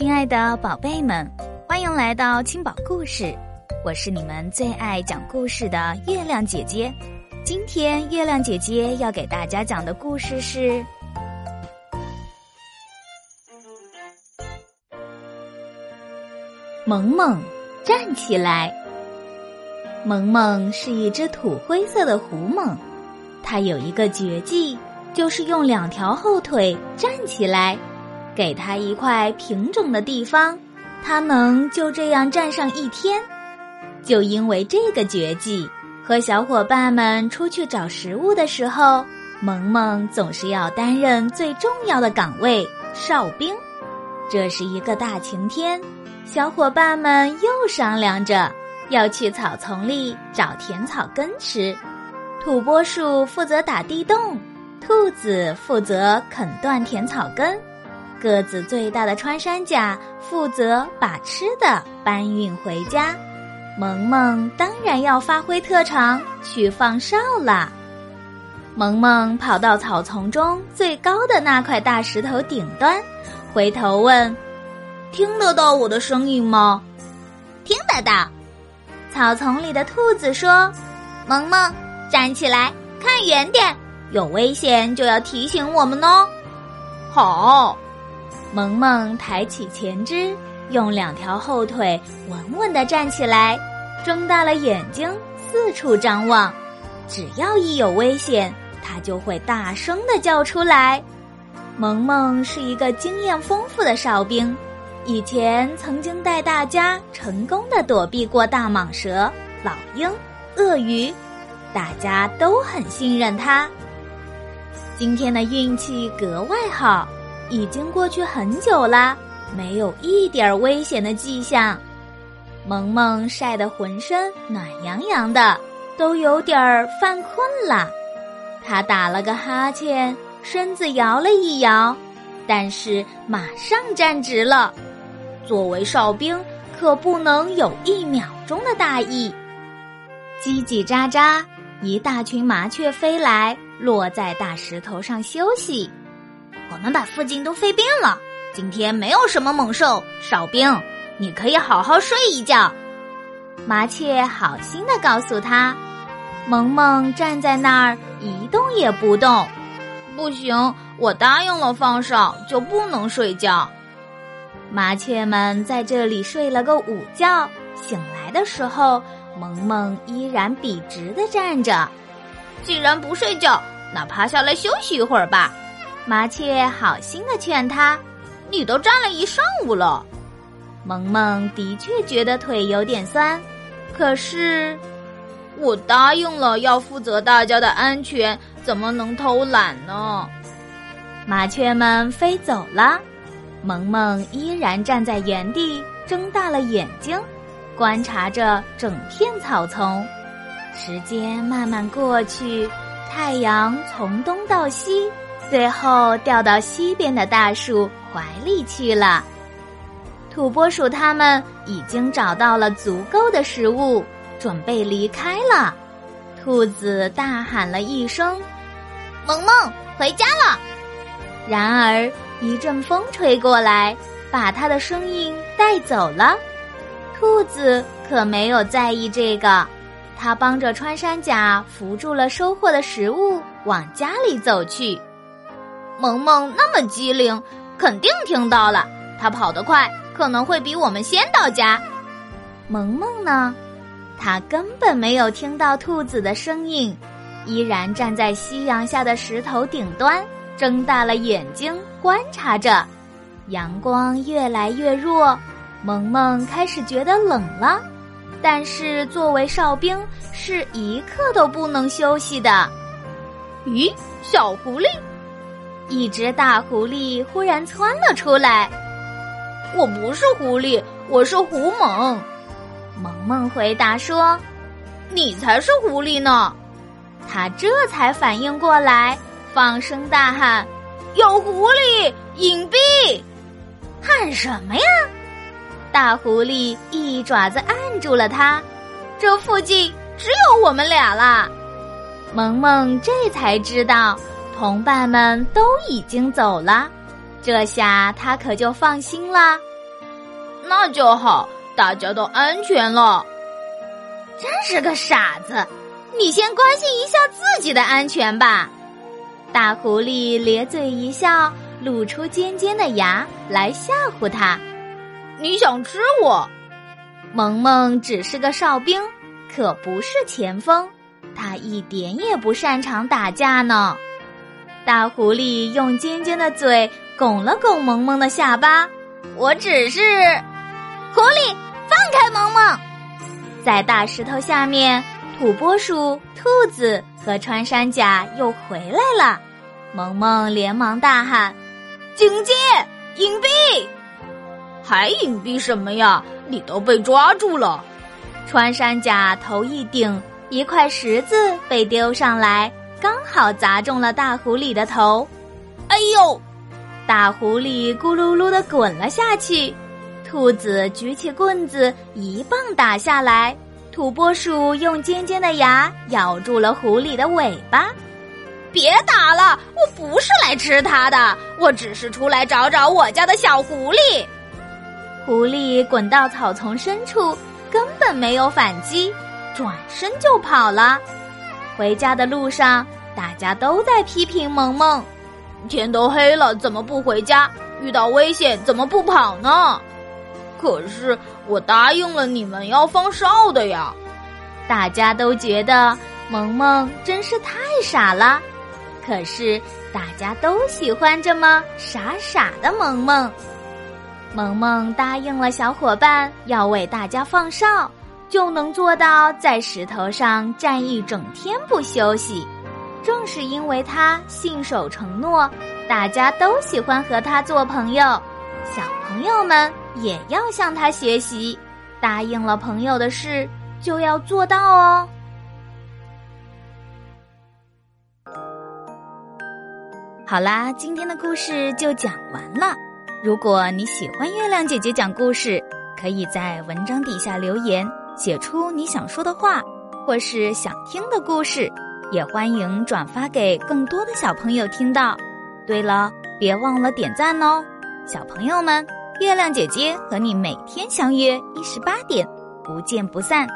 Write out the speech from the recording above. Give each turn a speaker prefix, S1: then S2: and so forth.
S1: 亲爱的宝贝们，欢迎来到青宝故事，我是你们最爱讲故事的月亮姐姐。今天月亮姐姐要给大家讲的故事是《萌萌站起来》。萌萌是一只土灰色的狐獴，它有一个绝技，就是用两条后腿站起来。给它一块平整的地方，它能就这样站上一天。就因为这个绝技，和小伙伴们出去找食物的时候，萌萌总是要担任最重要的岗位——哨兵。这是一个大晴天，小伙伴们又商量着要去草丛里找甜草根吃。土拨鼠负责打地洞，兔子负责啃断甜草根。个子最大的穿山甲负责把吃的搬运回家，萌萌当然要发挥特长去放哨啦。萌萌跑到草丛中最高的那块大石头顶端，回头问：“听得到我的声音吗？”“
S2: 听得到。”
S1: 草丛里的兔子说：“
S2: 萌萌，站起来，看远点，有危险就要提醒我们哦。”“
S3: 好。”
S1: 萌萌抬起前肢，用两条后腿稳稳地站起来，睁大了眼睛四处张望。只要一有危险，它就会大声地叫出来。萌萌是一个经验丰富的哨兵，以前曾经带大家成功的躲避过大蟒蛇、老鹰、鳄鱼，大家都很信任他。今天的运气格外好。已经过去很久啦，没有一点危险的迹象。萌萌晒得浑身暖洋洋的，都有点儿犯困了。他打了个哈欠，身子摇了一摇，但是马上站直了。作为哨兵，可不能有一秒钟的大意。叽叽喳喳，一大群麻雀飞来，落在大石头上休息。
S2: 我们把附近都飞遍了，今天没有什么猛兽。哨兵，你可以好好睡一觉。
S1: 麻雀好心的告诉他。萌萌站在那儿一动也不动。
S3: 不行，我答应了放哨就不能睡觉。
S1: 麻雀们在这里睡了个午觉，醒来的时候，萌萌依然笔直的站着。
S3: 既然不睡觉，那趴下来休息一会儿吧。
S1: 麻雀好心的劝他：“
S3: 你都站了一上午了。”
S1: 萌萌的确觉得腿有点酸，可是
S3: 我答应了要负责大家的安全，怎么能偷懒呢？
S1: 麻雀们飞走了，萌萌依然站在原地，睁大了眼睛，观察着整片草丛。时间慢慢过去，太阳从东到西。最后掉到西边的大树怀里去了。土拨鼠他们已经找到了足够的食物，准备离开了。兔子大喊了一声：“
S2: 萌萌，回家了！”
S1: 然而一阵风吹过来，把它的声音带走了。兔子可没有在意这个，它帮着穿山甲扶住了收获的食物，往家里走去。
S3: 萌萌那么机灵，肯定听到了。它跑得快，可能会比我们先到家。
S1: 萌萌呢？它根本没有听到兔子的声音，依然站在夕阳下的石头顶端，睁大了眼睛观察着。阳光越来越弱，萌萌开始觉得冷了。但是作为哨兵，是一刻都不能休息的。
S3: 咦，小狐狸！
S1: 一只大狐狸忽然窜了出来。
S3: “我不是狐狸，我是狐獴。”
S1: 萌萌回答说，“
S3: 你才是狐狸呢！”
S1: 他这才反应过来，放声大喊：“
S3: 有狐狸！隐蔽！”
S2: 喊什么呀？
S1: 大狐狸一爪子按住了他。
S3: 这附近只有我们俩啦。
S1: 萌萌这才知道。同伴们都已经走了，这下他可就放心了。
S3: 那就好，大家都安全了。
S2: 真是个傻子！你先关心一下自己的安全吧。
S1: 大狐狸咧嘴一笑，露出尖尖的牙来吓唬他。
S3: 你想吃我？
S1: 萌萌只是个哨兵，可不是前锋。他一点也不擅长打架呢。大狐狸用尖尖的嘴拱了拱萌萌的下巴。
S2: 我只是狐狸，放开萌萌！
S1: 在大石头下面，土拨鼠、兔子和穿山甲又回来了。萌萌连忙大喊：“
S3: 警戒！隐蔽！还隐蔽什么呀？你都被抓住了！”
S1: 穿山甲头一顶，一块石子被丢上来，刚好砸中了大狐狸的头。
S3: 哎呦！
S1: 大狐狸咕噜噜的滚了下去。兔子举起棍子，一棒打下来。土拨鼠用尖尖的牙咬住了狐狸的尾巴。
S2: 别打了，我不是来吃它的，我只是出来找找我家的小狐狸。
S1: 狐狸滚到草丛深处，根本没有反击，转身就跑了。回家的路上，大家都在批评萌萌：
S3: 天都黑了，怎么不回家？遇到危险怎么不跑呢？可是我答应了你们要放哨的呀！
S1: 大家都觉得萌萌真是太傻了，可是大家都喜欢这么傻傻的萌萌。萌萌答应了小伙伴要为大家放哨，就能做到在石头上站一整天不休息。正是因为他信守承诺，大家都喜欢和他做朋友。小朋友们。也要向他学习，答应了朋友的事就要做到哦。好啦，今天的故事就讲完了。如果你喜欢月亮姐姐讲故事，可以在文章底下留言，写出你想说的话或是想听的故事，也欢迎转发给更多的小朋友听到。对了，别忘了点赞哦，小朋友们。月亮姐姐和你每天相约一十八点，不见不散。